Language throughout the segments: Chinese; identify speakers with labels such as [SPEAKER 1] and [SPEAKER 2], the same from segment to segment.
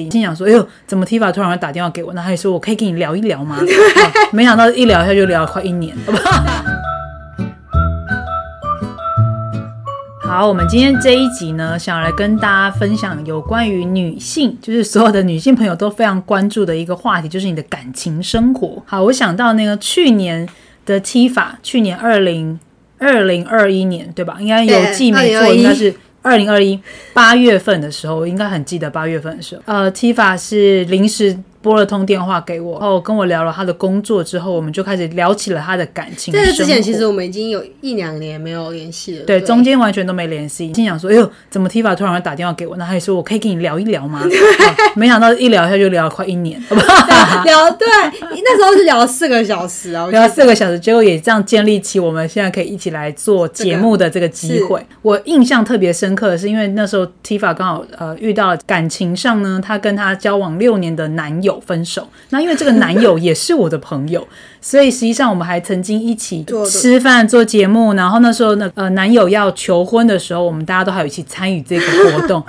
[SPEAKER 1] 心想说：“哎呦，怎么 Tifa 突然会打电话给我？”那他就说：“我可以跟你聊一聊吗？”没想到一聊一下就聊了快一年，好不好？好，我们今天这一集呢，想来跟大家分享有关于女性，就是所有的女性朋友都非常关注的一个话题，就是你的感情生活。好，我想到那个去年的 Tifa，去年二零二零二一年，对吧？应该有记没错，应该是。二零二一八月份的时候，我应该很记得八月份的时候，呃，Tifa 是临时。拨了通电话给我，然后跟我聊了他的工作之后，我们就开始聊起了他的感情。
[SPEAKER 2] 在之前，其实我们已经有一两年没有联系了。
[SPEAKER 1] 对，中间完全都没联系。心想说：“哎呦，怎么 Tifa 突然会打电话给我？”那他也说：“我可以跟你聊一聊吗？” 没想到一聊一下就聊了快一年，好不
[SPEAKER 2] 好？聊对，那时候是聊了四个小时啊，
[SPEAKER 1] 聊了四个小时，结果也这样建立起我们现在可以一起来做节目的这个机会。我印象特别深刻的是，因为那时候 Tifa 刚好呃遇到了感情上呢，她跟她交往六年的男友分手。那因为这个男友也是我的朋友，所以实际上我们还曾经一起吃饭做节目。然后那时候呢，呃，男友要求婚的时候，我们大家都还有一起参与这个活动。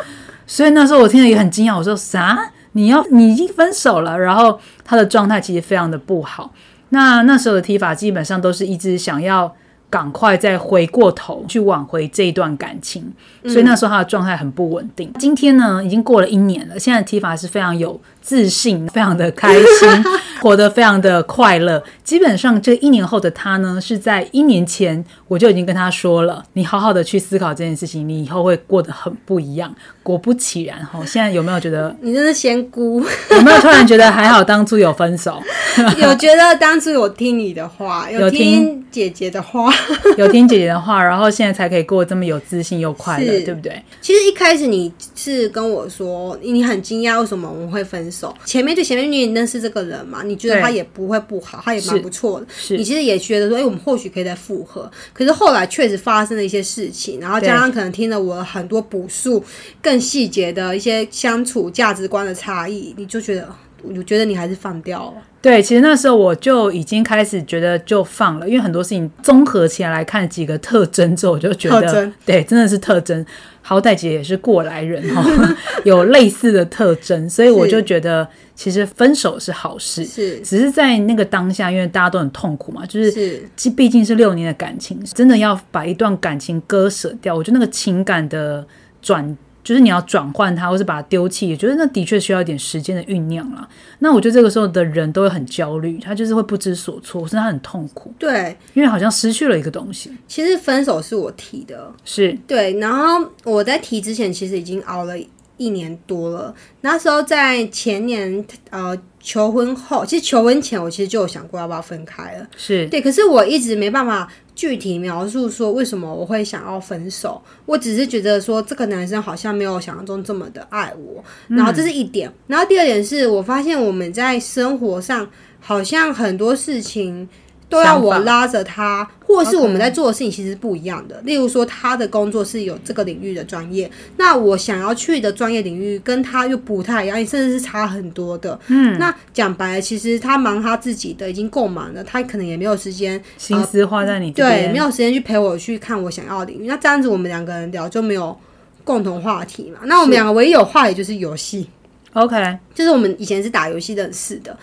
[SPEAKER 1] 所以那时候我听了也很惊讶，我说啥？你要你已经分手了？然后他的状态其实非常的不好。那那时候的提法基本上都是一直想要赶快再回过头去挽回这一段感情，所以那时候他的状态很不稳定。今天呢，已经过了一年了，现在提法是非常有。自信，非常的开心，活得非常的快乐。基本上这一年后的他呢，是在一年前我就已经跟他说了，你好好的去思考这件事情，你以后会过得很不一样。果不其然，哈，现在有没有觉得
[SPEAKER 2] 你真是仙姑？
[SPEAKER 1] 有没有突然觉得还好当初有分手？
[SPEAKER 2] 有觉得当初有听你的话，有听姐姐的话，
[SPEAKER 1] 有听姐姐的话，然后现在才可以过这么有自信又快乐，对不对？
[SPEAKER 2] 其实一开始你是跟我说，你很惊讶为什么我们会分。手前面对前面你认识这个人嘛？你觉得他也不会不好，他也蛮不错的。你其实也觉得说，哎，我们或许可以再复合。可是后来确实发生了一些事情，然后加上可能听了我很多补述、更细节的一些相处价值观的差异，你就觉得，我觉得你还是放掉了。
[SPEAKER 1] 对，其实那时候我就已经开始觉得就放了，因为很多事情综合起来来看几个特征之后，我就觉得，对，真的是特征。好歹姐也是过来人哈，有类似的特征，所以我就觉得其实分手是好事，
[SPEAKER 2] 是
[SPEAKER 1] 只是在那个当下，因为大家都很痛苦嘛，就是是毕竟是六年的感情，真的要把一段感情割舍掉，我觉得那个情感的转。就是你要转换它，或是把它丢弃，也觉得那的确需要一点时间的酝酿啦。那我觉得这个时候的人都会很焦虑，他就是会不知所措，甚至他很痛苦。
[SPEAKER 2] 对，
[SPEAKER 1] 因为好像失去了一个东西。
[SPEAKER 2] 其实分手是我提的，
[SPEAKER 1] 是
[SPEAKER 2] 对。然后我在提之前，其实已经熬了一年多了。那时候在前年呃求婚后，其实求婚前我其实就有想过要不要分开了。
[SPEAKER 1] 是
[SPEAKER 2] 对，可是我一直没办法。具体描述说为什么我会想要分手，我只是觉得说这个男生好像没有想象中这么的爱我，然后这是一点，然后第二点是我发现我们在生活上好像很多事情。都要我拉着他，或是我们在做的事情其实不一样的。例如说，他的工作是有这个领域的专业，那我想要去的专业领域跟他又不太一样，甚至是差很多的。嗯，那讲白了，其实他忙他自己的已经够忙了，他可能也没有时间
[SPEAKER 1] 心思花在你
[SPEAKER 2] 对，没有时间去陪我去看我想要的领域。那这样子，我们两个人聊就没有共同话题嘛？那我们两个唯一有话题就是游戏。
[SPEAKER 1] OK，
[SPEAKER 2] 就是我们以前是打游戏认识的。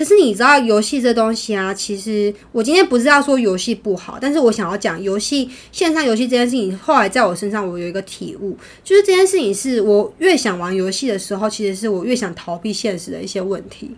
[SPEAKER 2] 可是你知道游戏这东西啊，其实我今天不是要说游戏不好，但是我想要讲游戏线上游戏这件事情。后来在我身上，我有一个体悟，就是这件事情是我越想玩游戏的时候，其实是我越想逃避现实的一些问题。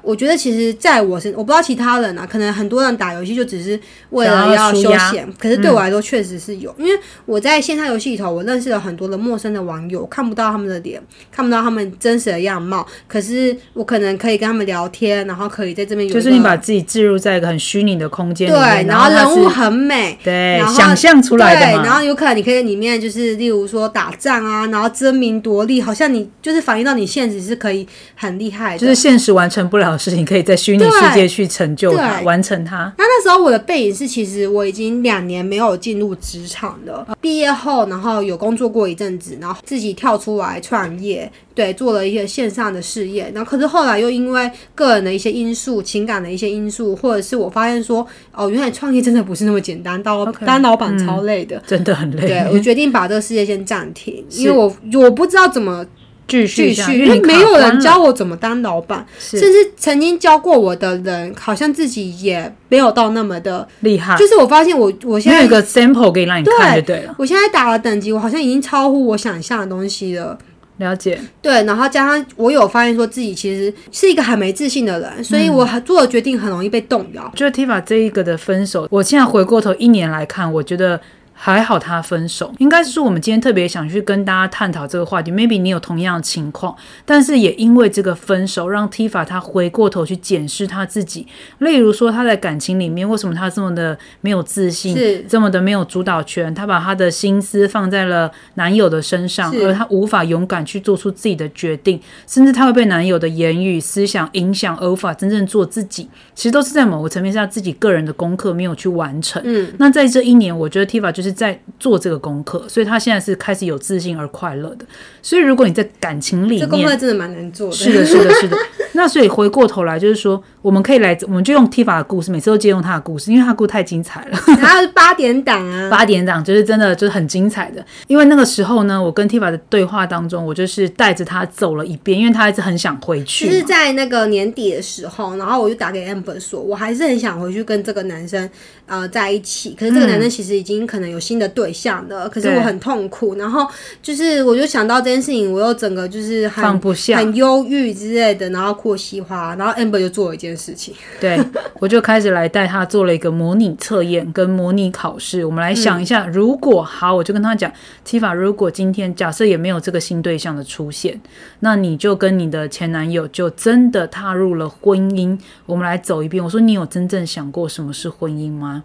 [SPEAKER 2] 我觉得其实在我身，我不知道其他人啊，可能很多人打游戏就只是为了要休闲，可是对我来说确实是有，因为我在线上游戏里头，我认识了很多的陌生的网友，看不到他们的脸，看不到他们真实的样貌，可是我可能可以跟他们聊天，然后。可以在这边，
[SPEAKER 1] 就是你把自己置入在一个很虚拟的空间里面，
[SPEAKER 2] 然后人物很美，
[SPEAKER 1] 对，想象出来的
[SPEAKER 2] 然后有可能你可以在里面，就是例如说打仗啊，然后争名夺利，好像你就是反映到你现实是可以很厉害的，
[SPEAKER 1] 就是现实完成不了的事情，可以在虚拟世界去成就它，完成它。
[SPEAKER 2] 那那时候我的背影是，其实我已经两年没有进入职场了，毕业后，然后有工作过一阵子，然后自己跳出来创业。对，做了一些线上的事业，然后可是后来又因为个人的一些因素、情感的一些因素，或者是我发现说，哦，原来创业真的不是那么简单，当当老板超累的，
[SPEAKER 1] 真的很累。
[SPEAKER 2] 对我决定把这个事业先暂停，因为我我不知道怎么
[SPEAKER 1] 继续，
[SPEAKER 2] 继续，因为没有人教我怎么当老板，甚至曾经教过我的人，好像自己也没有到那么的。
[SPEAKER 1] 厉害，
[SPEAKER 2] 就是我发现我我现在
[SPEAKER 1] 有一个 sample 可以让你看就对了。
[SPEAKER 2] 我现在打了等级，我好像已经超乎我想象的东西了。
[SPEAKER 1] 了解，
[SPEAKER 2] 对，然后加上我有发现说自己其实是一个很没自信的人，所以我很做的决定很容易被动摇。
[SPEAKER 1] 我觉得 Tifa 这一个的分手，我现在回过头一年来看，我觉得。还好他分手，应该是说我们今天特别想去跟大家探讨这个话题。Maybe 你有同样的情况，但是也因为这个分手，让 Tifa 他回过头去检视他自己。例如说他在感情里面，为什么他这么的没有自信，
[SPEAKER 2] 是
[SPEAKER 1] 这么的没有主导权？他把他的心思放在了男友的身上，而他无法勇敢去做出自己的决定，甚至他会被男友的言语、思想影响，而无法真正做自己。其实都是在某个层面上自己个人的功课没有去完成。
[SPEAKER 2] 嗯，
[SPEAKER 1] 那在这一年，我觉得 Tifa 就是在做这个功课，所以他现在是开始有自信而快乐的。所以如果你在感情里
[SPEAKER 2] 这功
[SPEAKER 1] 面
[SPEAKER 2] 课真的蛮难做的。
[SPEAKER 1] 是的，是的，是的。那所以回过头来，就是说，我们可以来，我们就用 Tifa 的故事，每次都借用他的故事，因为他故事太精彩了。
[SPEAKER 2] 然后是八点档啊，
[SPEAKER 1] 八点档就是真的就是很精彩的，因为那个时候呢，我跟 Tifa 的对话当中，我就是带着他走了一遍，因为他一直很想回去嘛。
[SPEAKER 2] 就是在那个年底的时候，然后我就打给 Amber 说，我还是很想回去跟这个男生呃在一起，可是这个男生其实已经可能有新的对象了，可是我很痛苦，然后就是我就想到这件事情，我又整个就是很
[SPEAKER 1] 放不下。
[SPEAKER 2] 很忧郁之类的，然后哭得稀哗，然后 Amber 就做了一件事情，
[SPEAKER 1] 对，我就开始来带他做了一个模拟测验跟模拟考试。我们来想一下，如果好，我就跟他讲，Tifa，如果今天假设也没有这个新对象的出现，那你就跟你的前男友就真的踏入了婚姻。我们来走一遍。我说，你有真正想过什么是婚姻吗？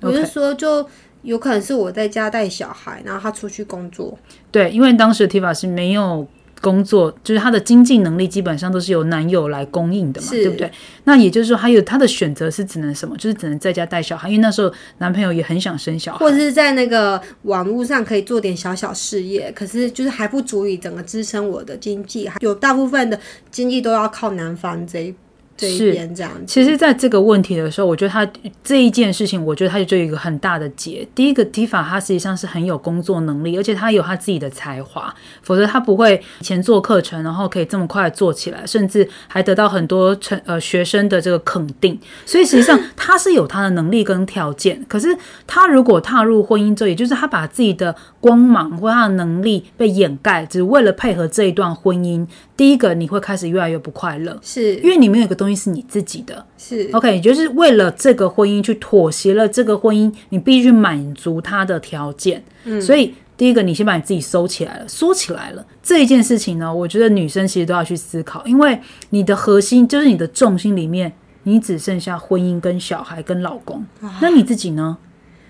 [SPEAKER 2] 我就说就。有可能是我在家带小孩，然后他出去工作，
[SPEAKER 1] 对，因为当时 Tifa 是没有工作，就是她的经济能力基本上都是由男友来供应的嘛，对不对？那也就是说，还有她的选择是只能什么，就是只能在家带小孩，因为那时候男朋友也很想生小孩
[SPEAKER 2] 或。者是在那个网络上可以做点小小事业，可是就是还不足以整个支撑我的经济，还有大部分的经济都要靠男方这一这一
[SPEAKER 1] 是
[SPEAKER 2] 边这样子。
[SPEAKER 1] 其实，在这个问题的时候，我觉得他这一件事情，我觉得他就有一个很大的结。第一个，Tifa 他实际上是很有工作能力，而且他有他自己的才华，否则他不会以前做课程，然后可以这么快做起来，甚至还得到很多成呃学生的这个肯定。所以实际上 他是有他的能力跟条件。可是他如果踏入婚姻之后，也就是他把自己的光芒或他的能力被掩盖，只为了配合这一段婚姻，第一个你会开始越来越不快乐。
[SPEAKER 2] 是。
[SPEAKER 1] 因为你没有一个东西是你自己的。
[SPEAKER 2] 是
[SPEAKER 1] ，OK，也就是为了这个婚姻去妥协了这个婚姻，你必须满足他的条件。嗯，所以第一个，你先把你自己收起来了，缩起来了。这一件事情呢，我觉得女生其实都要去思考，因为你的核心就是你的重心里面，你只剩下婚姻跟小孩跟老公，那你自己呢？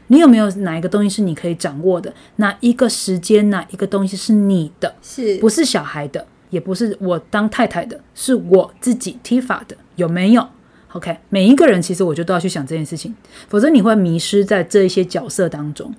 [SPEAKER 1] 你有没有哪一个东西是你可以掌握的？哪一个时间，哪一个东西是你的？
[SPEAKER 2] 是。
[SPEAKER 1] 不是小孩的，也不是我当太太的，是我自己 Tifa 的，有没有？OK，每一个人其实我就都要去想这件事情，否则你会迷失在这一些角色当中。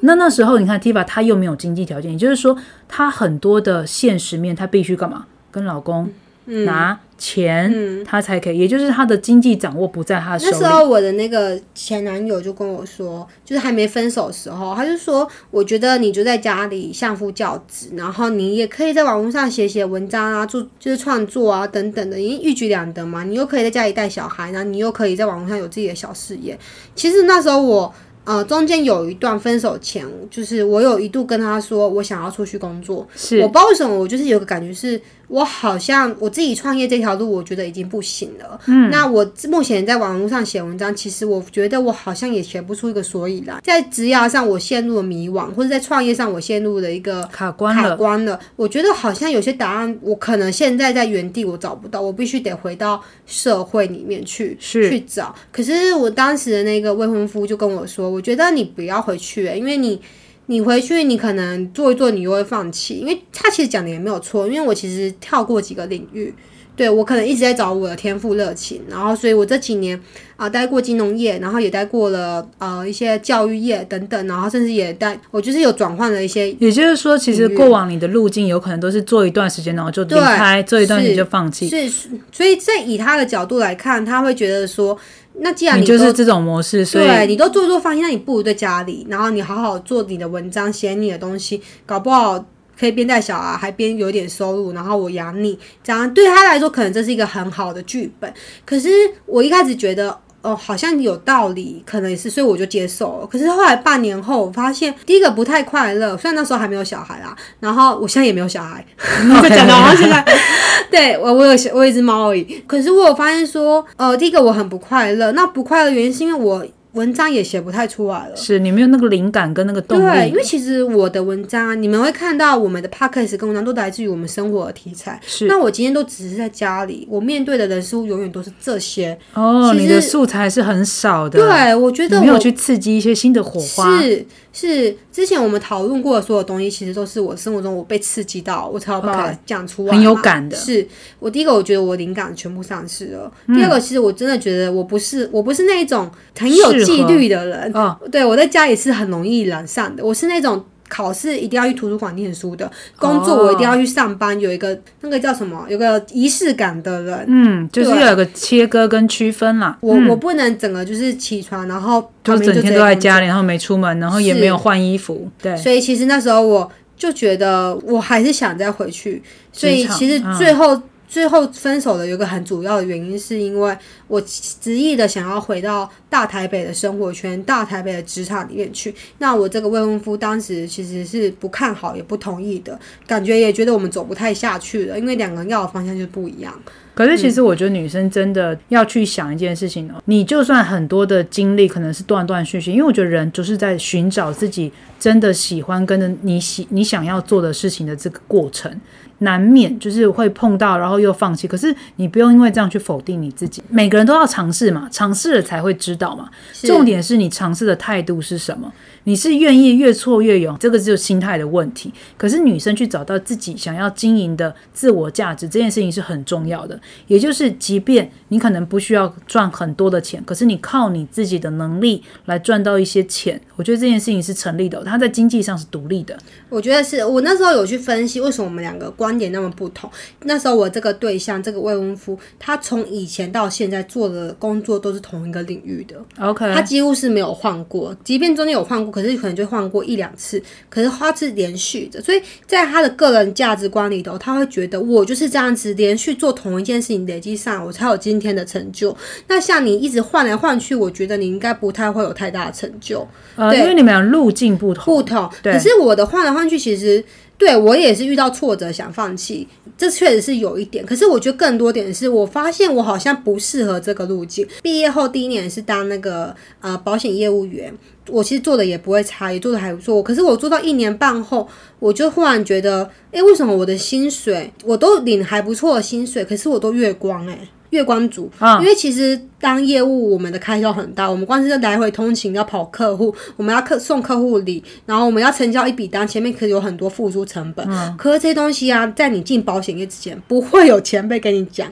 [SPEAKER 1] 那那时候你看 Tifa 她又没有经济条件，也就是说她很多的现实面她必须干嘛？跟老公拿钱，他才可以，也就是他的经济掌握不在他手里。
[SPEAKER 2] 那时候我的那个前男友就跟我说，就是还没分手的时候，他就说，我觉得你就在家里相夫教子，然后你也可以在网络上写写文章啊，做就是创作啊等等的，因为一举两得嘛。你又可以在家里带小孩，然后你又可以在网络上有自己的小事业。其实那时候我。呃，中间有一段分手前，就是我有一度跟他说，我想要出去工作。
[SPEAKER 1] 是
[SPEAKER 2] 我不知道为什么，我就是有个感觉是，我好像我自己创业这条路，我觉得已经不行了。嗯，那我目前在网络上写文章，其实我觉得我好像也写不出一个所以然。在职涯上，我陷入了迷惘，或者在创业上，我陷入了一个卡
[SPEAKER 1] 卡关了，
[SPEAKER 2] 关了。我觉得好像有些答案，我可能现在在原地我找不到，我必须得回到社会里面去
[SPEAKER 1] 是
[SPEAKER 2] 去找。可是我当时的那个未婚夫就跟我说，我觉得你不要回去、因为你。你回去，你可能做一做，你又会放弃，因为他其实讲的也没有错，因为我其实跳过几个领域，对我可能一直在找我的天赋热情，然后所以我这几年啊、待过金融业，然后也待过了呃一些教育业等等，然后甚至也待，我就是有转换了一些
[SPEAKER 1] 也就是说，其实过往你的路径有可能都是做一段时间，然后就离开，做一段时间就放弃。
[SPEAKER 2] 是，所以在以他的角度来看，他会觉得说，那既然
[SPEAKER 1] 你
[SPEAKER 2] 都
[SPEAKER 1] 就是这种模式，所以
[SPEAKER 2] 对你都做一做放心，那你不如在家里，然后你好好做你的文章，写你的东西，搞不好可以边带小孩还边有点收入，然后我养你，这样对他来说可能这是一个很好的剧本。可是我一开始觉得。哦，好像有道理，可能也是，所以我就接受了。可是后来半年后，我发现第一个不太快乐，虽然那时候还没有小孩啦，然后我现在也没有小孩，就讲到现在，对我我有我有一只猫而已。可是我有发现说，呃，第一个我很不快乐，那不快乐原因是因为我。文章也写不太出来了，
[SPEAKER 1] 是你没有那个灵感跟那个动力。
[SPEAKER 2] 对，因为其实我的文章啊，你们会看到我们的 podcast 跟文章都来自于我们生活的题材。
[SPEAKER 1] 是，
[SPEAKER 2] 那我今天都只是在家里，我面对的人事物永远都是这些。
[SPEAKER 1] 哦，你的素材是很少的。
[SPEAKER 2] 对，我觉得
[SPEAKER 1] 没有去刺激一些新的火花。
[SPEAKER 2] 是。是之前我们讨论过的所有东西，其实都是我生活中我被刺激到，我才有办法讲出来。
[SPEAKER 1] 很有感的。
[SPEAKER 2] 是我第一个，我觉得我灵感全部丧失了。第二个，其实我真的觉得我不是，我不是那一种很有纪律的人。哦，对我在家里是很容易懒散的。我是那种。考试一定要去图书馆念书的，工作我一定要去上班，有一个那个叫什么，有个仪式感的人，
[SPEAKER 1] 嗯，就是要有个切割跟区分啦。
[SPEAKER 2] 我我不能整个就是起床，然后
[SPEAKER 1] 就整天都在家里，然后没出门，然后也没有换衣服，对。
[SPEAKER 2] 所以其实那时候我就觉得我还是想再回去，所以其实最后。最后分手的有个很主要的原因，是因为我执意的想要回到大台北的生活圈、大台北的职场里面去。那我这个未婚夫当时其实是不看好，也不同意的，感觉也觉得我们走不太下去了，因为两个人要的方向就不一样。
[SPEAKER 1] 可是其实我觉得女生真的要去想一件事情哦，你就算很多的经历可能是断断续续，因为我觉得人就是在寻找自己真的喜欢跟着你喜你想要做的事情的这个过程。难免就是会碰到，然后又放弃。可是你不用因为这样去否定你自己。每个人都要尝试嘛，尝试了才会知道嘛。重点是你尝试的态度是什么？你是愿意越挫越勇，这个就是心态的问题。可是女生去找到自己想要经营的自我价值，这件事情是很重要的。也就是，即便你可能不需要赚很多的钱，可是你靠你自己的能力来赚到一些钱，我觉得这件事情是成立的。它在经济上是独立的。
[SPEAKER 2] 我觉得是我那时候有去分析，为什么我们两个观点那么不同。那时候我这个对象，这个未婚夫，他从以前到现在做的工作都是同一个领域的。
[SPEAKER 1] OK，
[SPEAKER 2] 他几乎是没有换过，即便中间有换过。可是可能就换过一两次，可是他是连续的，所以在他的个人价值观里头，他会觉得我就是这样子连续做同一件事情，累积上我才有今天的成就。那像你一直换来换去，我觉得你应该不太会有太大的成就。
[SPEAKER 1] 呃，因为你们俩路径不同，
[SPEAKER 2] 不同。可是我的换来换去，其实对我也是遇到挫折想放弃，这确实是有一点。可是我觉得更多点是我发现我好像不适合这个路径。毕业后第一年是当那个呃保险业务员。我其实做的也不会差，也做的还不错。可是我做到一年半后，我就忽然觉得，哎，为什么我的薪水我都领还不错的薪水，可是我都月光哎，月光族。因为其实当业务，我们的开销很大，我们光是来回通勤要跑客户，我们要客送客户礼，然后我们要成交一笔单，前面可以有很多付出成本。可是这些东西啊，在你进保险业之前，不会有前辈跟你讲，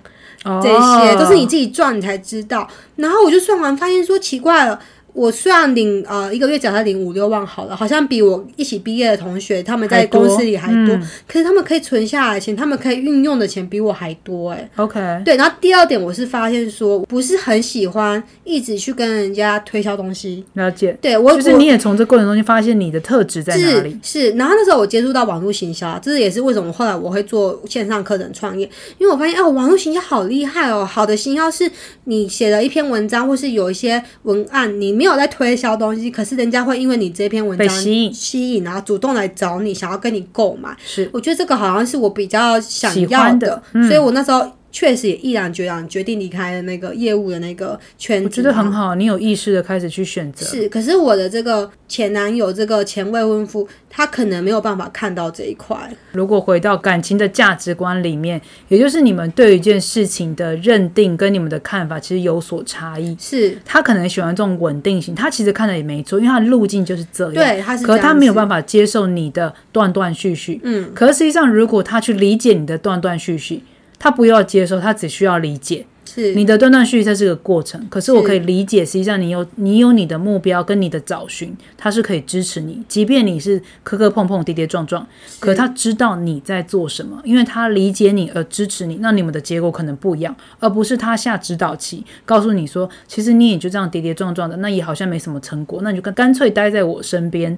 [SPEAKER 2] 这些都是你自己赚你才知道。然后我就算完，发现说奇怪了。我虽然领呃一个月假设领五六万好了，好像比我一起毕业的同学他们在公司里还多，可是他们可以存下来钱，他们可以运用的钱比我还多哎。
[SPEAKER 1] OK，
[SPEAKER 2] 对。然后第二点，我是发现说不是很喜欢一直去跟人家推销东西。
[SPEAKER 1] 了解。
[SPEAKER 2] 对我
[SPEAKER 1] 就是你也从这过程中就发现你的特质在哪里？
[SPEAKER 2] 是。然后那时候我接触到网络行销，这也是为什么后来我会做线上课程创业，因为我发现哦，网络行销好厉害哦，好的行销是你写了一篇文章，或是有一些文案，你。没有在推销东西，可是人家会因为你这篇文章
[SPEAKER 1] 吸引，
[SPEAKER 2] 吸引然后主动来找你，想要跟你购买。
[SPEAKER 1] 是，
[SPEAKER 2] 我觉得这个好像是我比较想要的，所以我那时候。确实也毅然决然决定离开了那个业务的那个圈子，我
[SPEAKER 1] 觉得很好。你有意识的开始去选择，
[SPEAKER 2] 是。可是我的这个前男友，这个前未婚夫，他可能没有办法看到这一块。
[SPEAKER 1] 如果回到感情的价值观里面，也就是你们对一件事情的认定跟你们的看法其实有所差异。
[SPEAKER 2] 是
[SPEAKER 1] 他可能喜欢这种稳定性，他其实看的也没错，因为他的路径就是这样。
[SPEAKER 2] 对，他是。
[SPEAKER 1] 可他没有办法接受你的断断续续。嗯。可是实际上，如果他去理解你的断断续续。他不要接受，他只需要理解。
[SPEAKER 2] 是
[SPEAKER 1] 你的断断续续，这是个过程。可是我可以理解，实际上你有你有你的目标跟你的找寻，他是可以支持你，即便你是磕磕碰碰、跌跌撞撞，可他知道你在做什么，因为他理解你而支持你。那你们的结果可能不一样，而不是他下指导棋，告诉你说，其实你也就这样跌跌撞撞的，那也好像没什么成果，那你就干干脆待在我身边。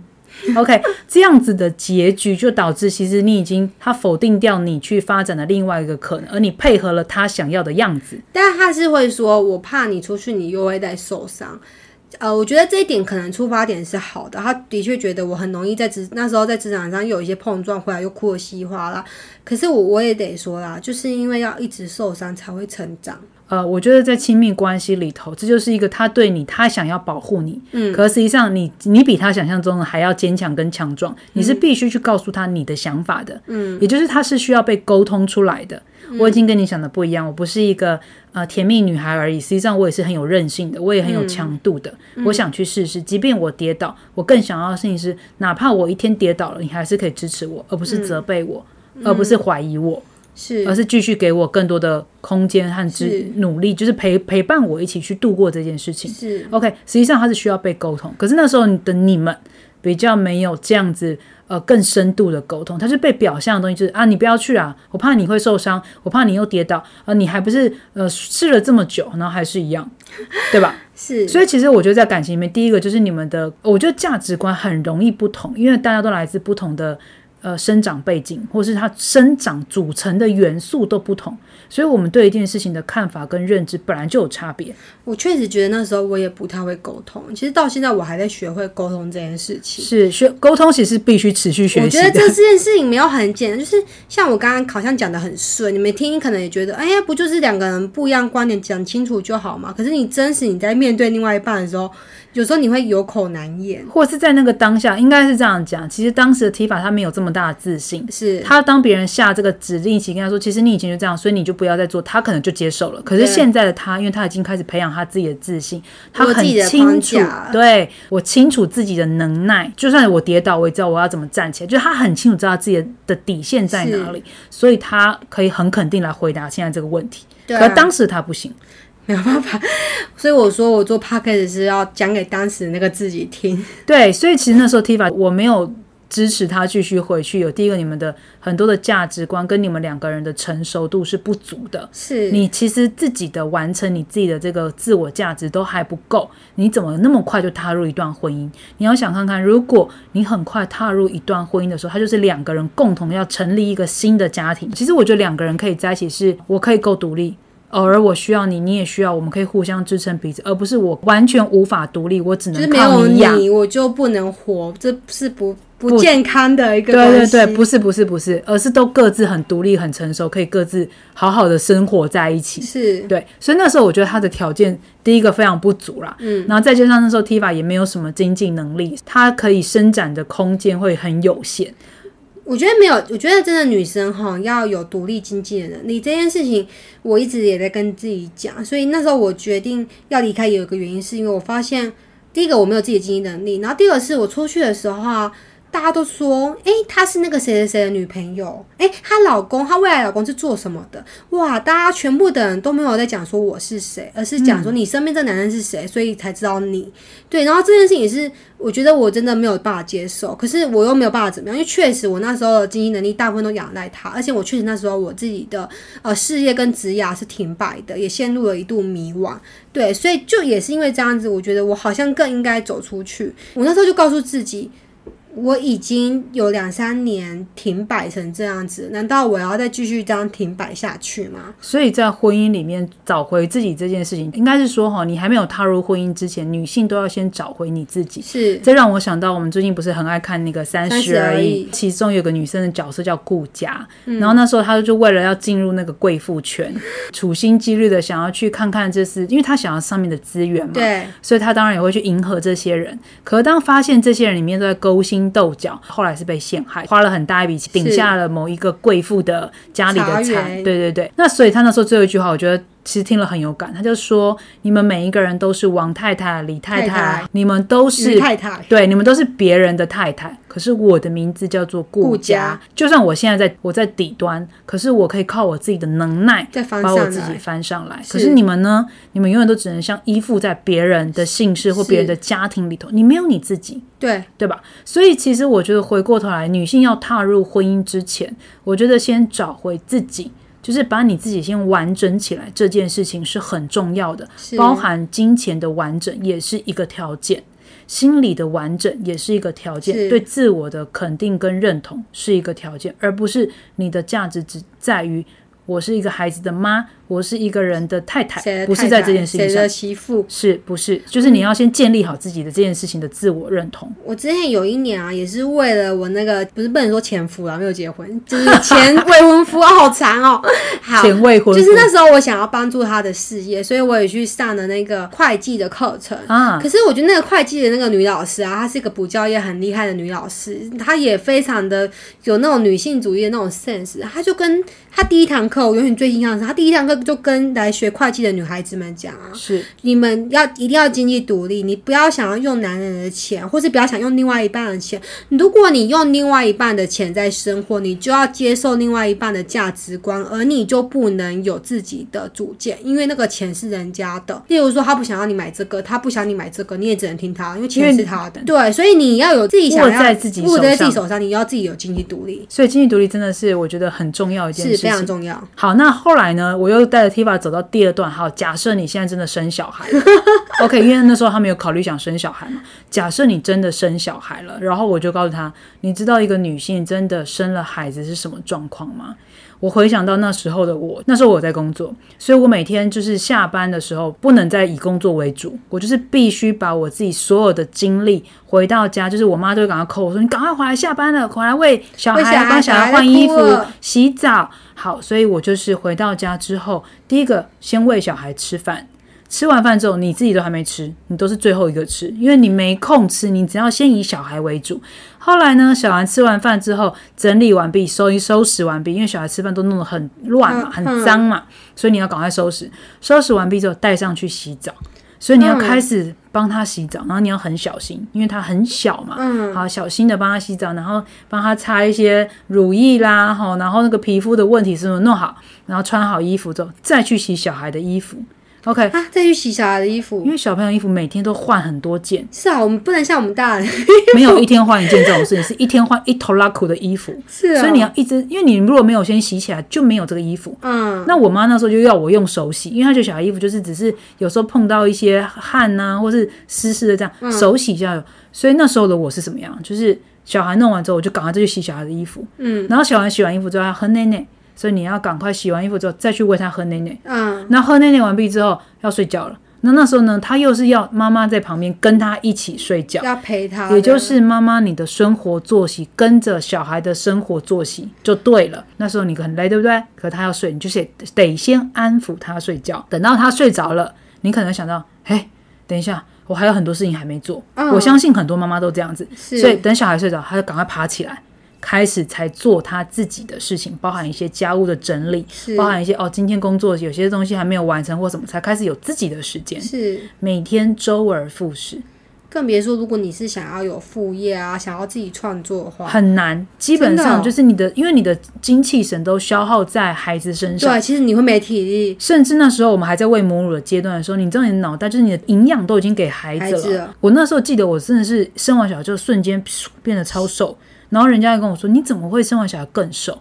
[SPEAKER 1] OK，这样子的结局就导致其实你已经他否定掉你去发展的另外一个可能，而你配合了他想要的样子。
[SPEAKER 2] 但他是会说，我怕你出去，你又会再受伤。呃，我觉得这一点可能出发点是好的，他的确觉得我很容易在职那时候在职场上有一些碰撞，回来又哭得稀哗啦。可是我我也得说啦，就是因为要一直受伤才会成长。
[SPEAKER 1] 呃，我觉得在亲密关系里头，这就是一个他对你，他想要保护你，嗯，可实际上你你比他想象中的还要坚强跟强壮，你是必须去告诉他你的想法的，嗯，也就是他是需要被沟通出来的。我已经跟你想的不一样，我不是一个呃甜蜜女孩而已，实际上我也是很有韧性的，我也很有强度的，我想去试试，即便我跌倒，我更想要的事情是，哪怕我一天跌倒了，你还是可以支持我，而不是责备我，而不是怀疑我。
[SPEAKER 2] 是，
[SPEAKER 1] 而是继续给我更多的空间和支努力，就是陪陪伴我一起去度过这件事情。
[SPEAKER 2] 是
[SPEAKER 1] ，OK，实际上它是需要被沟通，可是那时候的你们比较没有这样子呃更深度的沟通，它是被表象的东西，就是啊你不要去啊，我怕你会受伤，我怕你又跌倒，啊你还不是呃试了这么久，然后还是一样，对吧？
[SPEAKER 2] 是，
[SPEAKER 1] 所以其实我觉得在感情里面，第一个就是你们的，我觉得价值观很容易不同，因为大家都来自不同的。呃，生长背景或是它生长组成的元素都不同，所以我们对一件事情的看法跟认知本来就有差别。
[SPEAKER 2] 我确实觉得那时候我也不太会沟通，其实到现在我还在学会沟通这件事情。
[SPEAKER 1] 是学沟通，其实必须持续学习。
[SPEAKER 2] 我觉得这件事情没有很简单，就是像我刚刚好像讲的很顺，你们听可能也觉得，哎呀，不就是两个人不一样观点讲清楚就好嘛？可是你真实你在面对另外一半的时候。有时候你会有口难言，
[SPEAKER 1] 或是在那个当下，应该是这样讲。其实当时的提法他没有这么大的自信，
[SPEAKER 2] 是
[SPEAKER 1] 他当别人下这个指令一起跟他说，其实你以前就这样，所以你就不要再做，他可能就接受了。可是现在的他，因为他已经开始培养他自己的自信，他很清楚，对我清楚自己的能耐，就算我跌倒，我也知道我要怎么站起来。就是他很清楚知道自己的底线在哪里，所以他可以很肯定来回答现在这个问题。可当时他不行。
[SPEAKER 2] 没有办法，所以我说我做 podcast 是要讲给当时那个自己听。
[SPEAKER 1] 对，所以其实那时候 Tifa 我没有支持他继续回去。有第一个，你们的很多的价值观跟你们两个人的成熟度是不足的。
[SPEAKER 2] 是
[SPEAKER 1] 你其实自己的完成你自己的这个自我价值都还不够，你怎么那么快就踏入一段婚姻？你要想看看，如果你很快踏入一段婚姻的时候，他就是两个人共同要成立一个新的家庭。其实我觉得两个人可以在一起，是我可以够独立。偶尔我需要你，你也需要，我们可以互相支撑彼此，而不是我完全无法独立，我只能靠
[SPEAKER 2] 你养，我就不能活，这是不不健康的一个
[SPEAKER 1] 对对对，不是不是不是，而是都各自很独立、很成熟，可以各自好好的生活在一起。
[SPEAKER 2] 是
[SPEAKER 1] 对，所以那时候我觉得他的条件第一个非常不足啦，嗯，然后再加上那时候 Tiva 也没有什么经济能力，他可以伸展的空间会很有限。
[SPEAKER 2] 我觉得没有，我觉得真的女生哈要有独立经济的能力，这件事情我一直也在跟自己讲。所以那时候我决定要离开，有一个原因是因为我发现，第一个我没有自己的经济能力，然后第二个是我出去的时候啊。大家都说，诶，她是那个谁谁谁的女朋友，诶，她老公，她未来老公是做什么的？哇，大家全部的人都没有在讲说我是谁，而是讲说你身边这男人是谁，所以才知道你。对，然后这件事情也是，我觉得我真的没有办法接受，可是我又没有办法怎么样，因为确实我那时候的经济能力大部分都仰赖他，而且我确实那时候我自己的呃事业跟职业是停摆的，也陷入了一度迷惘。对，所以就也是因为这样子，我觉得我好像更应该走出去。我那时候就告诉自己。我已经有两三年停摆成这样子，难道我要再继续这样停摆下去吗？
[SPEAKER 1] 所以在婚姻里面找回自己这件事情，应该是说哈，你还没有踏入婚姻之前，女性都要先找回你自己。
[SPEAKER 2] 是，
[SPEAKER 1] 这让我想到我们最近不是很爱看那个《三十而已》，其中有个女生的角色叫顾佳，然后那时候她就为了要进入那个贵妇圈，处心积虑的想要去看看这是，因为她想要上面的资源嘛，
[SPEAKER 2] 对，
[SPEAKER 1] 所以她当然也会去迎合这些人。可是当发现这些人里面都在勾心。斗角，后来是被陷害，花了很大一笔钱顶下了某一个贵妇的家里的财。对对对，那所以他那时候最后一句话，我觉得。其实听了很有感，他就说：“你们每一个人都是王太太、李太太，你们都是
[SPEAKER 2] 太太，
[SPEAKER 1] 对，你们都是别人的太太。可是我的名字叫做顾家，就算我现在在我在底端，可是我可以靠我自己的能耐把我自己翻上来。可是你们呢？你们永远都只能像依附在别人的姓氏或别人的家庭里头，你没有你自己，
[SPEAKER 2] 对
[SPEAKER 1] 对吧？所以其实我觉得回过头来，女性要踏入婚姻之前，我觉得先找回自己。”就是把你自己先完整起来，这件事情是很重要的，包含金钱的完整也是一个条件。心理的完整也是一个条件，对自我的肯定跟认同是一个条件，而不是你的价值只在于我是一个孩子的妈，我是一个人的太太，不是在这件事情上
[SPEAKER 2] 谁的。媳妇？
[SPEAKER 1] 是不是？就是你要先建立好自己的这件事情的自我认同。
[SPEAKER 2] 我之前有一年啊，也是为了我那个不是不能说前夫啦，没有结婚，就是前未婚夫，啊好长哦。好，
[SPEAKER 1] 前未婚夫
[SPEAKER 2] 就是那时候我想要帮助他的事业，所以我也去上了那个会计的课程。
[SPEAKER 1] 啊，
[SPEAKER 2] 可是我觉得那个会计的那个女老师啊，她是一个补教业很厉害的女老师，她也非常的有那种女性主义的那种 sense。她就跟她第一堂课，我永远最印象是，她第一堂课就跟来学会计的女孩子们讲啊，
[SPEAKER 1] 是
[SPEAKER 2] 你们要一定要经济独立，你不要想要用男人的钱，或是不要想用另外一半的钱。如果你用另外一半的钱在生活，你就要接受另外一半的价值观，而你就不能有自己的主见，因为那个钱是人家的。例如说，他不想要你买这个，他不想你买这个，你也只能听他，因为钱是他的。对，所以你要有自己想要
[SPEAKER 1] 握在自己
[SPEAKER 2] 握在自己手上，你要自己有经济独立，
[SPEAKER 1] 所以经济独立真的是我觉得很重要一件事
[SPEAKER 2] 是非常。重要。
[SPEAKER 1] 好，那后来呢？我又带着 Tiva 走到第二段。好，假设你现在真的生小孩了，OK，因为那时候他没有考虑想生小孩嘛。假设你真的生小孩了，然后我就告诉他，你知道一个女性真的生了孩子是什么状况吗？我回想到那时候的我，那时候我在工作，所以我每天就是下班的时候不能再以工作为主，我就是必须把我自己所有的精力回到家，就是我妈都会赶快扣我说你赶快回来，下班了，回来喂小孩，
[SPEAKER 2] 喂小孩
[SPEAKER 1] 帮小孩换衣服、洗澡。好，所以我就是回到家之后，第一个先喂小孩吃饭。吃完饭之后，你自己都还没吃，你都是最后一个吃，因为你没空吃，你只要先以小孩为主。后来呢，小孩吃完饭之后，整理完毕，收一收拾完毕，因为小孩吃饭都弄得很乱嘛，
[SPEAKER 2] 嗯
[SPEAKER 1] 很脏嘛，所以你要赶快收拾。收拾完毕之后，带上去洗澡，所以你要开始帮他洗澡，然后你要很小心，因为他很小嘛，
[SPEAKER 2] 嗯，
[SPEAKER 1] 好小心的帮他洗澡，然后帮他擦一些乳液啦，哈，然后那个皮肤的问题是不是弄好，然后穿好衣服之后，再去洗小孩的衣服。OK，
[SPEAKER 2] 啊，再去洗小孩的衣服
[SPEAKER 1] 因。为小朋友衣服每天都换很多件，
[SPEAKER 2] 是啊，我们不能像我们大人。
[SPEAKER 1] 没有一天换一件这种事情，是一天换一头拉苦的衣服。
[SPEAKER 2] 是啊，
[SPEAKER 1] 所以你要一直，因为你如果没有先洗起来，就没有这个衣服。
[SPEAKER 2] 嗯，
[SPEAKER 1] 那我妈那时候就要我用手洗，因为她觉得小孩衣服就是只是有时候碰到一些汗呐、或是湿湿的这样，手洗一下。所以那时候的我是什么样？就是小孩弄完之后，我就赶快再去洗小孩的衣服。
[SPEAKER 2] 嗯，
[SPEAKER 1] 然后小孩洗完衣服之后要喝奶奶，所以你要赶快洗完衣服之后再去喂他喝奶奶。
[SPEAKER 2] 嗯，
[SPEAKER 1] 那喝奶奶完毕之后要睡觉了。那那时候呢，他又是要妈妈在旁边跟他一起睡觉。
[SPEAKER 2] 要陪他，
[SPEAKER 1] 也就是妈妈，你的生活作息跟着小孩的生活作息就对了。那时候你很累，对不对？可他要睡，你就是得先安抚他睡觉。等到他睡着了，你可能想到，哎，等一下，我还有很多事情还没做。
[SPEAKER 2] 嗯
[SPEAKER 1] 我相信很多妈妈都这样子，所以等小孩睡着，他就赶快爬起来。开始才做他自己的事情，包含一些家务的整理，
[SPEAKER 2] 是
[SPEAKER 1] 包含一些哦，今天工作有些东西还没有完成或什么，才开始有自己的时间。
[SPEAKER 2] 是，
[SPEAKER 1] 每天周而复始，
[SPEAKER 2] 更别说如果你是想要有副业啊，想要自己创作的话，
[SPEAKER 1] 很难。基本上就是你的，因为你的精气神都消耗在孩子身上。
[SPEAKER 2] 对，其实你会没体力，
[SPEAKER 1] 甚至那时候我们还在喂母乳的阶段的时候，你知道你的脑袋就是你的营养都已经给孩子了。
[SPEAKER 2] 子了
[SPEAKER 1] 我那时候记得我真的是生完小孩就瞬间变得超瘦，然后人家还跟我说你怎么会生完小孩更瘦？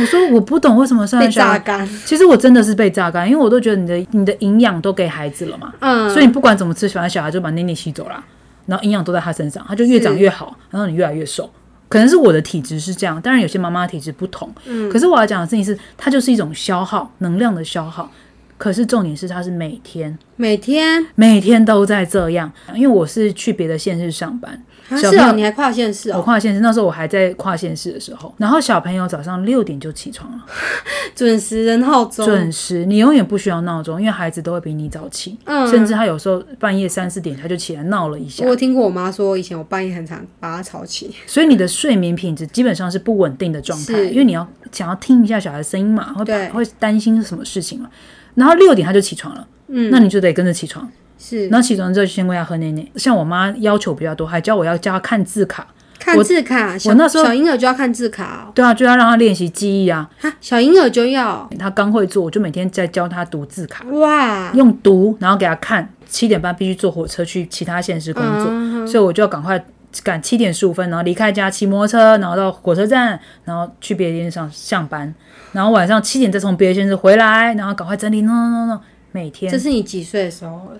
[SPEAKER 1] 我说我不懂为什么生完小孩。
[SPEAKER 2] 榨干，
[SPEAKER 1] 其实我真的是被榨干，因为我都觉得你的你的营养都给孩子了嘛，
[SPEAKER 2] 嗯，
[SPEAKER 1] 所以你不管怎么吃，反正小孩就把奶奶吸走了，然后营养都在他身上，他就越长越好，然后你越来越瘦。可能是我的体质是这样，当然有些妈妈体质不同。嗯，可是我要讲的事情是，它就是一种消耗能量的消耗。可是重点是，它是每天
[SPEAKER 2] 每天
[SPEAKER 1] 每天都在这样。因为我是去别的县市上班，
[SPEAKER 2] 啊
[SPEAKER 1] 小朋友
[SPEAKER 2] 是哦，你还跨县市
[SPEAKER 1] 我
[SPEAKER 2] 哦，
[SPEAKER 1] 跨县市那时候我还在跨县市的时候，然后小朋友早上六点就起床了，
[SPEAKER 2] 准时人闹钟，
[SPEAKER 1] 准时，你永远不需要闹钟，因为孩子都会比你早起，
[SPEAKER 2] 嗯。
[SPEAKER 1] 甚至他有时候半夜三四点他就起来闹了一下。
[SPEAKER 2] 我，听过我妈说，以前我半夜很常把他吵起，
[SPEAKER 1] 所以你的睡眠品质基本上是不稳定的状态，因为你要想要听一下小孩的声音嘛，会
[SPEAKER 2] 对。
[SPEAKER 1] 会担心什么事情嘛。然后六点他就起床了，
[SPEAKER 2] 嗯，
[SPEAKER 1] 那你就得跟着起床。
[SPEAKER 2] 是
[SPEAKER 1] 然后起床之后就先喂他喝奶奶。像我妈要求比较多，还叫我要教他看字卡。
[SPEAKER 2] 看字卡，小
[SPEAKER 1] 我那时候
[SPEAKER 2] 小婴儿就要看字卡哦，
[SPEAKER 1] 对啊，就要让他练习记忆啊。
[SPEAKER 2] 哈，小婴儿就要
[SPEAKER 1] 他刚会做，我就每天在教他读字卡，
[SPEAKER 2] 哇，
[SPEAKER 1] 用读，然后给他看。七点半必须坐火车去其他县市工作，
[SPEAKER 2] 嗯
[SPEAKER 1] 所以我就要赶快赶七点十五分，然后离开家，骑摩托车，然后到火车站，然后去别的县上上班，然后晚上七点再从别的县市回来，然后赶快整理，no no no no，每天
[SPEAKER 2] 这是你几岁的时候？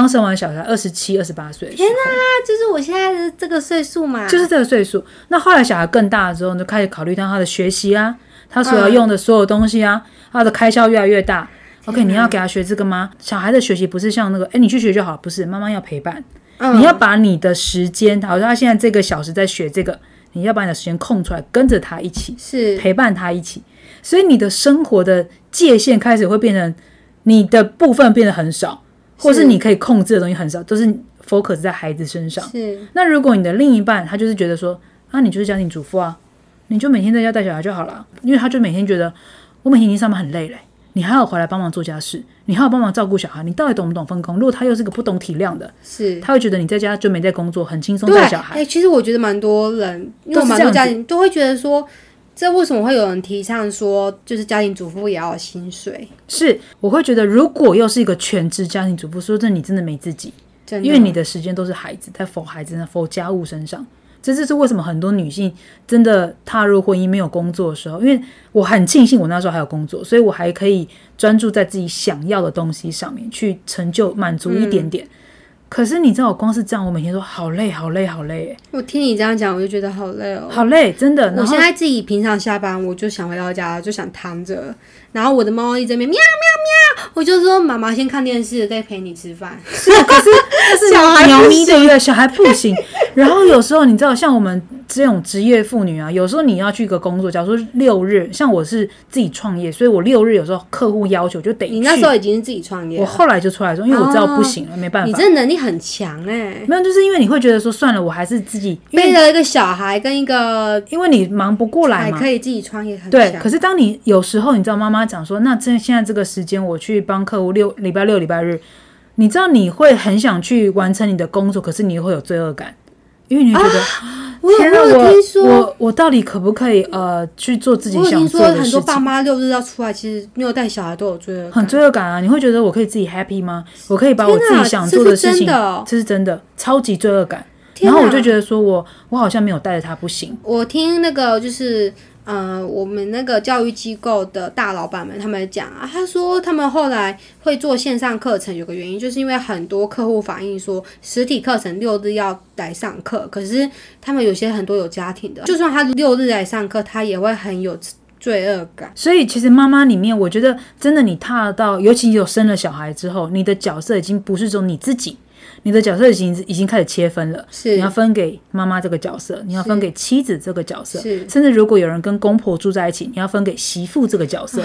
[SPEAKER 1] 刚生完小孩，二十七、二十八岁天哪、
[SPEAKER 2] 啊，就是我现在的这个岁数嘛，
[SPEAKER 1] 就是这个岁数。那后来小孩更大了之后，你就开始考虑到他的学习啊，他所要用的所有东西啊，他的开销越来越大。OK，你要给他学这个吗？小孩的学习不是像那个，哎，你去学就好，不是，妈妈要陪伴。
[SPEAKER 2] 嗯
[SPEAKER 1] 你要把你的时间，好像他现在这个小时在学这个，你要把你的时间空出来，跟着他一起
[SPEAKER 2] 是
[SPEAKER 1] 陪伴他一起。所以你的生活的界限开始会变成你的部分变得很少，或是你可以控制的东西很少，都是 focus 在孩子身上。
[SPEAKER 2] 是
[SPEAKER 1] 那如果你的另一半他就是觉得说，啊，你就是家庭主妇啊，你就每天在家带小孩就好了，因为他就每天觉得我每天已经上班很累了，你还要回来帮忙做家事，你还要帮忙照顾小孩，你到底懂不懂分工？如果他又是个不懂体谅的，
[SPEAKER 2] 是。
[SPEAKER 1] 他会觉得你在家就没在工作，很轻松，带小孩。
[SPEAKER 2] 哎、其实我觉得蛮多人，因为蛮多家庭都会觉得说，这为什么会有人提倡说，就是家庭主妇也要有薪水？
[SPEAKER 1] 是，我会觉得如果又是一个全职家庭主妇，说真的，你真的没自己，因为你的时间都是孩子，在否孩子、否家务身上。这就是为什么很多女性真的踏入婚姻没有工作的时候，因为我很庆幸我那时候还有工作，所以我还可以专注在自己想要的东西上面去成就满足一点点。可是你知道，我光是这样，我每天都好累，好累，好累，哎
[SPEAKER 2] 我听你这样讲，我就觉得好累哦。
[SPEAKER 1] 好累，真的。
[SPEAKER 2] 我现在自己平常下班，我就想回到家，就想躺着，然后我的猫猫一直在那边喵喵喵，我就说妈妈先看电视，再陪你吃饭。小孩不
[SPEAKER 1] 鸟咪对不对？小孩不行。然后有时候你知道，像我们这种职业妇女啊，有时候你要去一个工作，假如说六日，像我是自己创业，所以我六日有时候客户要求就得去。
[SPEAKER 2] 你那时候已经是自己创业，
[SPEAKER 1] 我后来就出来说，因为我知道不行了，没办法。
[SPEAKER 2] 你这能力很强哎、
[SPEAKER 1] 没有，就是因为你会觉得说，算了，我还是自己，为
[SPEAKER 2] 背了一个小孩跟一个
[SPEAKER 1] 因为你忙不过来
[SPEAKER 2] 还
[SPEAKER 1] 嘛。
[SPEAKER 2] 可以自己创业很
[SPEAKER 1] 对，可是当你有时候你知道妈妈讲说，那这现在这个时间我去帮客户六礼拜六礼拜日，你知道你会很想去完成你的工作，可是你又会有罪恶感，因为你会觉得、
[SPEAKER 2] 我有
[SPEAKER 1] 天哪，
[SPEAKER 2] 我有听说，
[SPEAKER 1] 我我我到底可不可以呃去做自己想做的事情？
[SPEAKER 2] 很多爸妈六日要出来，其实没有带小孩都有罪恶感很。
[SPEAKER 1] 罪恶感啊！你会觉得我可以自己 happy 吗？我可以把我自己想做的事情，
[SPEAKER 2] 这是真的，
[SPEAKER 1] 超级罪恶感。然后我就觉得说我我好像没有带着他不行。
[SPEAKER 2] 我听那个就是呃，我们那个教育机构的大老板们他们讲啊，他说他们后来会做线上课程，有个原因就是因为很多客户反映说，实体课程六日要来上课，可是他们有些很多有家庭的，就算他六日来上课，他也会很有罪恶感。
[SPEAKER 1] 所以其实妈妈里面，我觉得真的你踏到，尤其有生了小孩之后，你的角色已经不是说你自己，你的角色已经已经开始切分了。
[SPEAKER 2] 是
[SPEAKER 1] 你要分给妈妈这个角色，你要分给妻子这个角色，
[SPEAKER 2] 是
[SPEAKER 1] 甚至如果有人跟公婆住在一起，你要分给媳妇这个角色。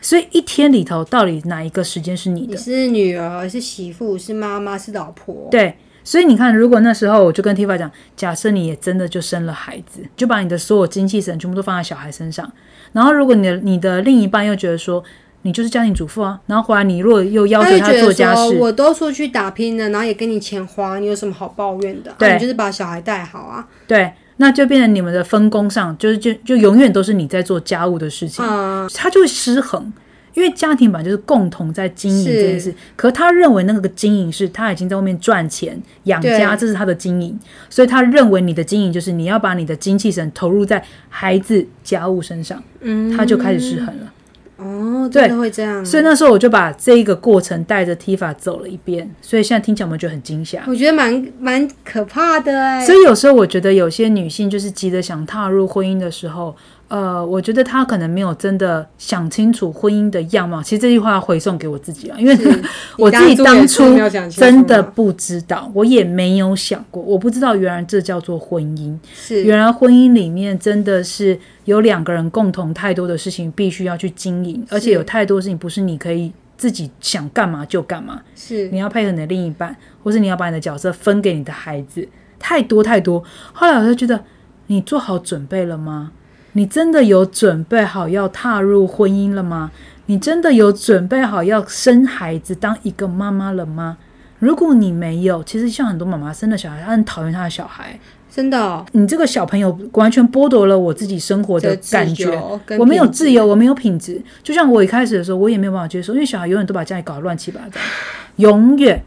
[SPEAKER 1] 所以一天里头，到底哪一个时间是你的？
[SPEAKER 2] 你是女儿，是媳妇，是妈妈，是老婆。
[SPEAKER 1] 对，所以你看，如果那时候我就跟 Tifa 讲，假设你也真的就生了孩子，就把你的所有精气神全部都放在小孩身上。然后，如果你的你的另一半又觉得说你就是家庭主妇啊，然后回来你如果又要求他做家事，
[SPEAKER 2] 我都出去打拼了，然后也给你钱花，你有什么好抱怨的？
[SPEAKER 1] 对
[SPEAKER 2] 啊你就是把小孩带好啊。
[SPEAKER 1] 对，那就变成你们的分工上，就是就就永远都是你在做家务的事情，
[SPEAKER 2] 嗯，
[SPEAKER 1] 他就会失衡。因为家庭本来就是共同在经营这件事，可他认为那个经营是他已经在外面赚钱养家，这是他的经营，所以他认为你的经营就是你要把你的精气神投入在孩子家务身上，
[SPEAKER 2] 嗯
[SPEAKER 1] 他就开始失衡了。
[SPEAKER 2] 哦，
[SPEAKER 1] 对
[SPEAKER 2] 真的会这样。
[SPEAKER 1] 所以那时候我就把这一个过程带着 Tifa 走了一遍，所以现在听起来我们觉得很惊吓。
[SPEAKER 2] 我觉得蛮蛮可怕的哎。
[SPEAKER 1] 所以有时候我觉得有些女性就是急着想踏入婚姻的时候，呃，我觉得他可能没有真的想清楚婚姻的样貌。其实这句话要回送给我自己啊，因为 我自己当初真的不知道，我也没有想过，我不知道原来这叫做婚姻。
[SPEAKER 2] 是
[SPEAKER 1] 原来婚姻里面真的是有两个人共同太多的事情必须要去经营，而且有太多事情不是你可以自己想干嘛就干嘛。
[SPEAKER 2] 是
[SPEAKER 1] 你要配合你的另一半，或是你要把你的角色分给你的孩子，太多太多。后来我就觉得，你做好准备了吗？你真的有准备好要踏入婚姻了吗？你真的有准备好要生孩子、当一个妈妈了吗？如果你没有，其实像很多妈妈生了小孩，她很讨厌她的小孩。
[SPEAKER 2] 真的哦
[SPEAKER 1] 你这个小朋友完全剥夺了我自己生活的感觉。我没有自由，我没有品质。就像我一开始的时候，我也没有办法接受，因为小孩永远都把家里搞得乱七八糟，永远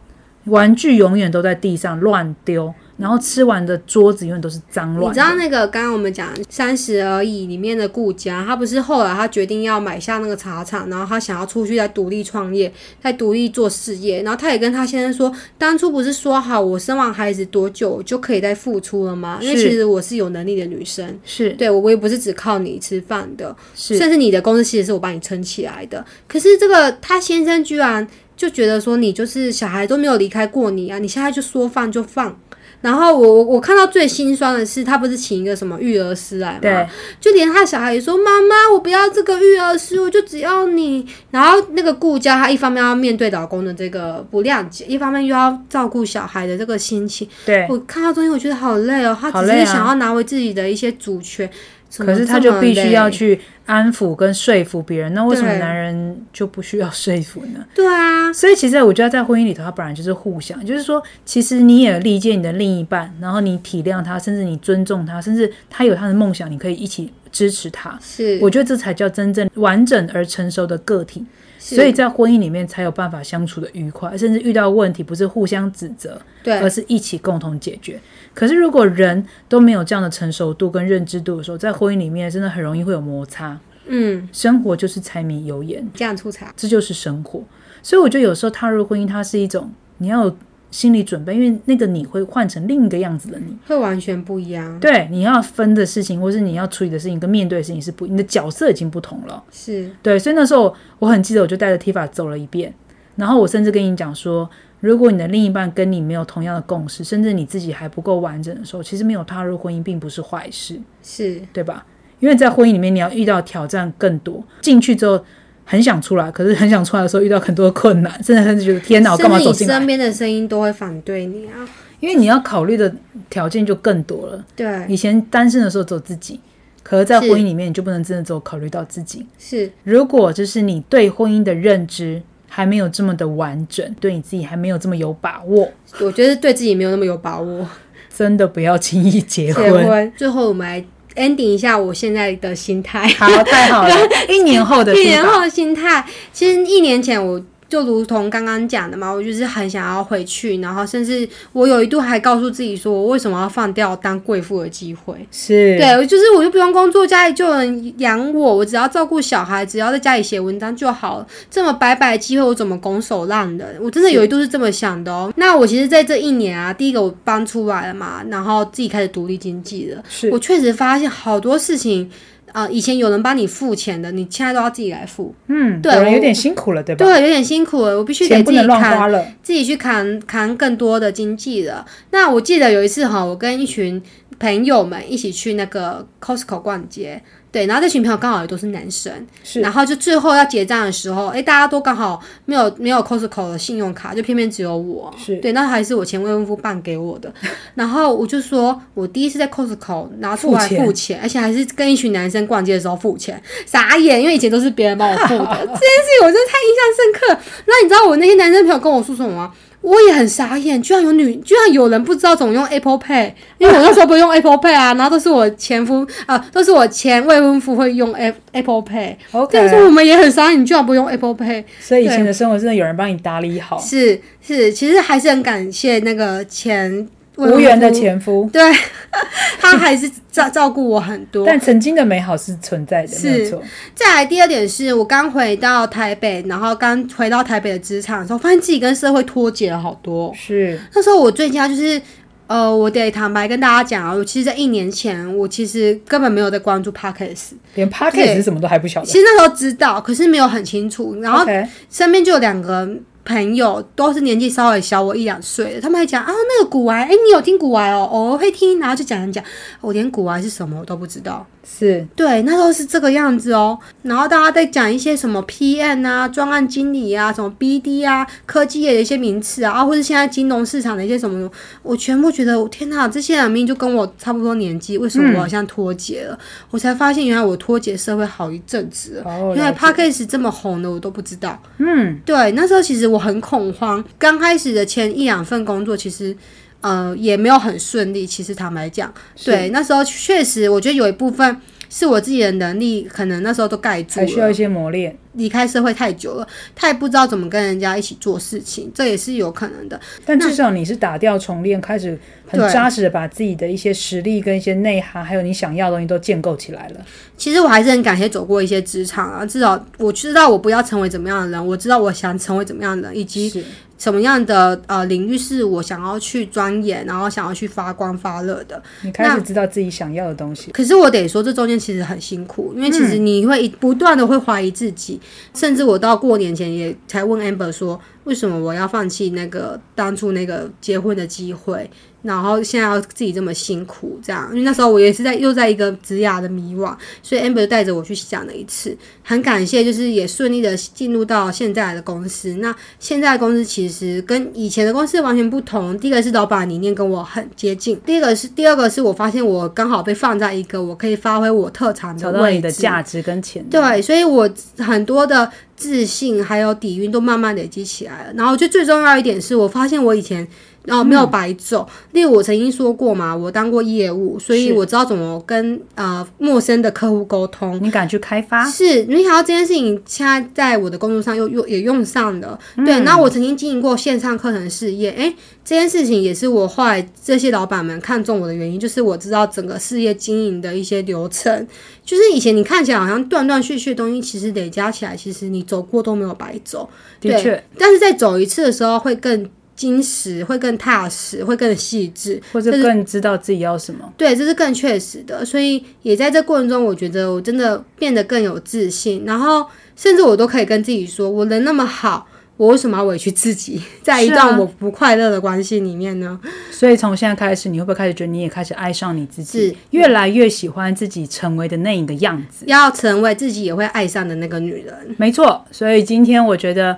[SPEAKER 1] 玩具永远都在地上乱丢，然后吃完的桌子永远都是脏乱。
[SPEAKER 2] 你知道那个刚刚我们讲《三十而已》里面的顾家，他不是后来他决定要买下那个茶厂，然后他想要出去再独立创业，再独立做事业，然后他也跟他先生说，当初不是说好我生完孩子多久就可以再付出了吗？因为其实我是有能力的女生，
[SPEAKER 1] 是
[SPEAKER 2] 对我我也不是只靠你吃饭的，
[SPEAKER 1] 是
[SPEAKER 2] 甚至你的公司其实是我帮你撑起来的。可是这个他先生居然就觉得说你就是小孩都没有离开过你啊，你现在就说放就放。然后我我我看到最心酸的是，他不是请一个什么育儿师来吗？
[SPEAKER 1] 对，
[SPEAKER 2] 就连他小孩也说：“妈妈，我不要这个育儿师，我就只要你。”然后那个顾家，他一方面要面对老公的这个不谅解，一方面又要照顾小孩的这个心情。
[SPEAKER 1] 对。
[SPEAKER 2] 我看到中间，我觉得好累哦。他只是想要拿回自己的一些主权，
[SPEAKER 1] 可是他就必须要去安抚跟说服别人，那为什么男人就不需要说服呢？
[SPEAKER 2] 对啊，
[SPEAKER 1] 所以其实我觉得在婚姻里头，它本来就是互相，就是说，其实你也理解你的另一半，然后你体谅他，甚至你尊重他，甚至他有他的梦想，你可以一起支持他。
[SPEAKER 2] 是，
[SPEAKER 1] 我觉得这才叫真正完整而成熟的个体。所以在婚姻里面才有办法相处的愉快，甚至遇到问题不是互相指责，
[SPEAKER 2] 对
[SPEAKER 1] 而是一起共同解决。可是如果人都没有这样的成熟度跟认知度的时候，在婚姻里面真的很容易会有摩擦。
[SPEAKER 2] 嗯，
[SPEAKER 1] 生活就是柴米油盐，
[SPEAKER 2] 这样出彩，
[SPEAKER 1] 这就是生活。所以我觉得有时候踏入婚姻，它是一种你要有心理准备，因为那个你会换成另一个样子的你。
[SPEAKER 2] 会完全不一样。
[SPEAKER 1] 对，你要分的事情，或是你要处理的事情，跟面对的事情是不，你的角色已经不同了。
[SPEAKER 2] 是，
[SPEAKER 1] 对，所以那时候我很记得，我就带着 Tifa 走了一遍，然后我甚至跟你讲说，如果你的另一半跟你没有同样的共识，甚至你自己还不够完整的时候，其实没有踏入婚姻并不是坏事，
[SPEAKER 2] 是，
[SPEAKER 1] 对吧？因为在婚姻里面，你要遇到挑战更多，进去之后很想出来，可是很想出来的时候遇到很多的困难，真的甚至觉得天哪，我干嘛走进来？
[SPEAKER 2] 身边的声音都会反对你啊。
[SPEAKER 1] 因为你要考虑的条件就更多了。
[SPEAKER 2] 对，
[SPEAKER 1] 以前单身的时候走自己，可是在婚姻里面，你就不能真的只有考虑到自己。
[SPEAKER 2] 是，
[SPEAKER 1] 如果就是你对婚姻的认知还没有这么的完整，对你自己还没有这么有把握，
[SPEAKER 2] 我觉得对自己没有那么有把握。
[SPEAKER 1] 真的不要轻易结
[SPEAKER 2] 结。
[SPEAKER 1] 婚，
[SPEAKER 2] 最后我们来 ending 一下我现在的心态。
[SPEAKER 1] 好，太好了！一年后的
[SPEAKER 2] 一年后的心态，其实一年前我就如同刚刚讲的嘛，我就是很想要回去，然后甚至我有一度还告诉自己说，我为什么要放掉当贵妇的机会？
[SPEAKER 1] 是，
[SPEAKER 2] 对，我就是我就不用工作，家里就有人养我，我只要照顾小孩，只要在家里写文章就好了。这么白白的机会，我怎么拱手让人？我真的有一度是这么想的哦。那我其实在这一年啊，第一个我搬出来了嘛，然后自己开始独立经济了。
[SPEAKER 1] 是
[SPEAKER 2] 我确实发现好多事情，呃，以前有人帮你付钱的，你现在都要自己来付。
[SPEAKER 1] 嗯，
[SPEAKER 2] 对
[SPEAKER 1] 有点辛苦了，对吧？
[SPEAKER 2] 对，有点辛苦了，我必须得自己扛自己去扛扛更多的经济了。那我记得有一次哈，我跟一群朋友们一起去那个 Costco 逛街，对，然后这群朋友刚好也都是男生，
[SPEAKER 1] 是
[SPEAKER 2] 然后就最后要结账的时候，哎，大家都刚好没有没有 Costco 的信用卡，就偏偏只有我，
[SPEAKER 1] 是
[SPEAKER 2] 对，那还是我前未婚夫办给我的。然后我就说，我第一次在 Costco 拿出来
[SPEAKER 1] 付钱
[SPEAKER 2] 付钱，而且还是跟一群男生逛街的时候付钱，傻眼，因为以前都是别人帮我付的。这件事情我真的太印象深刻。那你知道我那些男生朋友跟我说什么吗？我也很傻眼，居然有女，居然有人不知道怎么用 Apple Pay，因为我那时候不用 Apple Pay 啊，然后都是我前夫啊、都是我前未婚夫会用 Apple Apple Pay。但是。我们也很傻眼，你居然不用 Apple Pay，
[SPEAKER 1] 所以以前的生活真的有人帮你打理好，
[SPEAKER 2] 是是，其实还是很感谢那个前
[SPEAKER 1] 无缘的前夫，
[SPEAKER 2] 对，他还是照照顾我很多。
[SPEAKER 1] 但曾经的美好是存在的，
[SPEAKER 2] 是
[SPEAKER 1] 错。
[SPEAKER 2] 再来第二点是我刚回到台北，然后刚回到台北的职场的时候，发现自己跟社会脱节了好多。
[SPEAKER 1] 是
[SPEAKER 2] 那时候我最佳就是。呃，我得坦白跟大家讲啊，我其实，在一年前，我其实根本没有在关注 podcast，
[SPEAKER 1] 连 p o d c a s 是什么都还不晓得
[SPEAKER 2] 其。实那时候知道，可是没有很清楚。然后身边就有两个朋友，都是年纪稍微小我一两岁的，他们还讲啊，那个古玩，哎、你有听古玩哦？偶尔会听，然后就讲讲讲，我连古玩是什么我都不知道。
[SPEAKER 1] 是
[SPEAKER 2] 对，那时候是这个样子哦。然后大家在讲一些什么 PM 啊、专案经理啊、什么 BD 啊、科技业的一些名词啊，啊或者现在金融市场的一些什么，我全部觉得，天哪，这些人明明就跟我差不多年纪，为什么我好像脱节了？我才发现，原来我脱节社会好一阵子了。
[SPEAKER 1] 哦，
[SPEAKER 2] 原来
[SPEAKER 1] 了解
[SPEAKER 2] Podcast 这么红的，我都不知道。
[SPEAKER 1] 嗯，
[SPEAKER 2] 对，那时候其实我很恐慌。刚开始的前一两份工作，其实呃也没有很顺利。其实坦白讲，对，那时候确实我觉得有一部分是我自己的能力，可能那时候都盖住了。
[SPEAKER 1] 还需要一些磨练。
[SPEAKER 2] 离开社会太久了，他也不知道怎么跟人家一起做事情，这也是有可能的。
[SPEAKER 1] 但至少你是打掉重练，开始很扎实的把自己的一些实力跟一些内涵，还有你想要的东西都建构起来了。
[SPEAKER 2] 其实我还是很感谢走过一些职场啊，至少我知道我不要成为怎么样的人，我知道我想成为怎么样的人，以及什么样的呃领域是我想要去钻研，然后想要去发光发热的。
[SPEAKER 1] 你开始知道自己想要的东西。
[SPEAKER 2] 可是我得说，这中间其实很辛苦，因为其实你会不断的会怀疑自己，甚至我到过年前也才问 Amber 说，为什么我要放弃那个当初那个结婚的机会？然后现在要自己这么辛苦，这样，因为那时候我也是在又在一个职涯的迷惘，所以 Amber 带着我去想了一次，很感谢，就是也顺利的进入到现在的公司。那现在的公司其实跟以前的公司完全不同。第一个是老板理念跟我很接近，第二个是第二个是我发现我刚好被放在一个我可以发挥我特长的位置，
[SPEAKER 1] 的价值跟潜力。
[SPEAKER 2] 对，所以我很多的自信还有底蕴都慢慢累积起来了。然后就最重要一点是我发现我以前。然后没有白走，例如我曾经说过嘛，我当过业务，所以我知道怎么跟呃陌生的客户沟通。
[SPEAKER 1] 你敢去开发？
[SPEAKER 2] 是，没想到这件事情现在在我的工作上又又也用上了。对，那我曾经经营过线上课程事业，诶，这件事情也是我后来这些老板们看中我的原因，就是我知道整个事业经营的一些流程。就是以前你看起来好像断断续续的东西，其实累加起来，其实你走过都没有白走。
[SPEAKER 1] 的确，
[SPEAKER 2] 但是在走一次的时候会更。精实会更踏实，会更细致，
[SPEAKER 1] 或者更知道自己要什么。
[SPEAKER 2] 对，这是更确实的。所以也在这过程中，我觉得我真的变得更有自信。然后，甚至我都可以跟自己说，我人那么好，我为什么要委屈自己，在一段我不快乐的关系里面呢？
[SPEAKER 1] 所以从现在开始，你会不会开始觉得你也开始爱上你自己，越来越喜欢自己成为的那一个样子，
[SPEAKER 2] 要成为自己也会爱上的那个女人？
[SPEAKER 1] 没错。所以今天我觉得。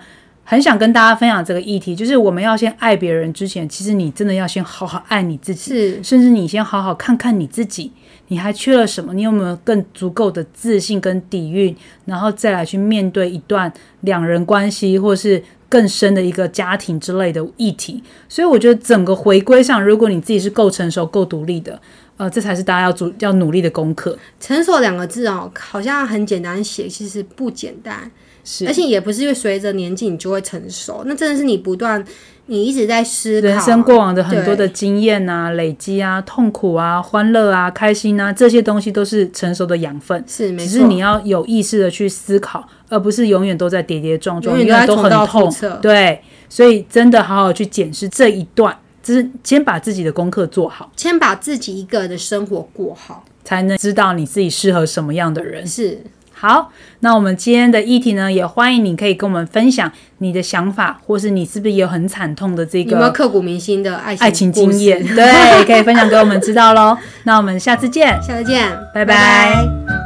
[SPEAKER 1] 很想跟大家分享这个议题，就是我们要先爱别人之前，其实你真的要先好好爱你自己，
[SPEAKER 2] 是，
[SPEAKER 1] 甚至你先好好看看你自己，你还缺了什么？你有没有更足够的自信跟底蕴，然后再来去面对一段两人关系，或是更深的一个家庭之类的议题？所以我觉得整个回归上，如果你自己是够成熟、够独立的，呃，这才是大家要主要努力的功课。
[SPEAKER 2] 成熟两个字哦，好像很简单写，其实不简单。而且也不是因为随着年纪你就会成熟，那真的是你不断，你一直在思
[SPEAKER 1] 考人生过往的很多的经验啊、累积啊、痛苦啊、欢乐啊、开心啊，这些东西都是成熟的养分。
[SPEAKER 2] 是，没只
[SPEAKER 1] 是你要有意识的去思考，而不是永远都在跌跌撞撞，
[SPEAKER 2] 永
[SPEAKER 1] 远都很痛。对，所以真的好好去检视这一段，就是先把自己的功课做好，
[SPEAKER 2] 先把自己一个人的生活过好，
[SPEAKER 1] 才能知道你自己适合什么样的人。
[SPEAKER 2] 是。
[SPEAKER 1] 好，那我们今天的议题呢，也欢迎你可以跟我们分享你的想法，或是你是不是有很惨痛的这个
[SPEAKER 2] 有没有刻骨铭心的爱
[SPEAKER 1] 爱情经验？对，可以分享给我们知道喽。那我们下次见，
[SPEAKER 2] 下次见，
[SPEAKER 1] 拜拜。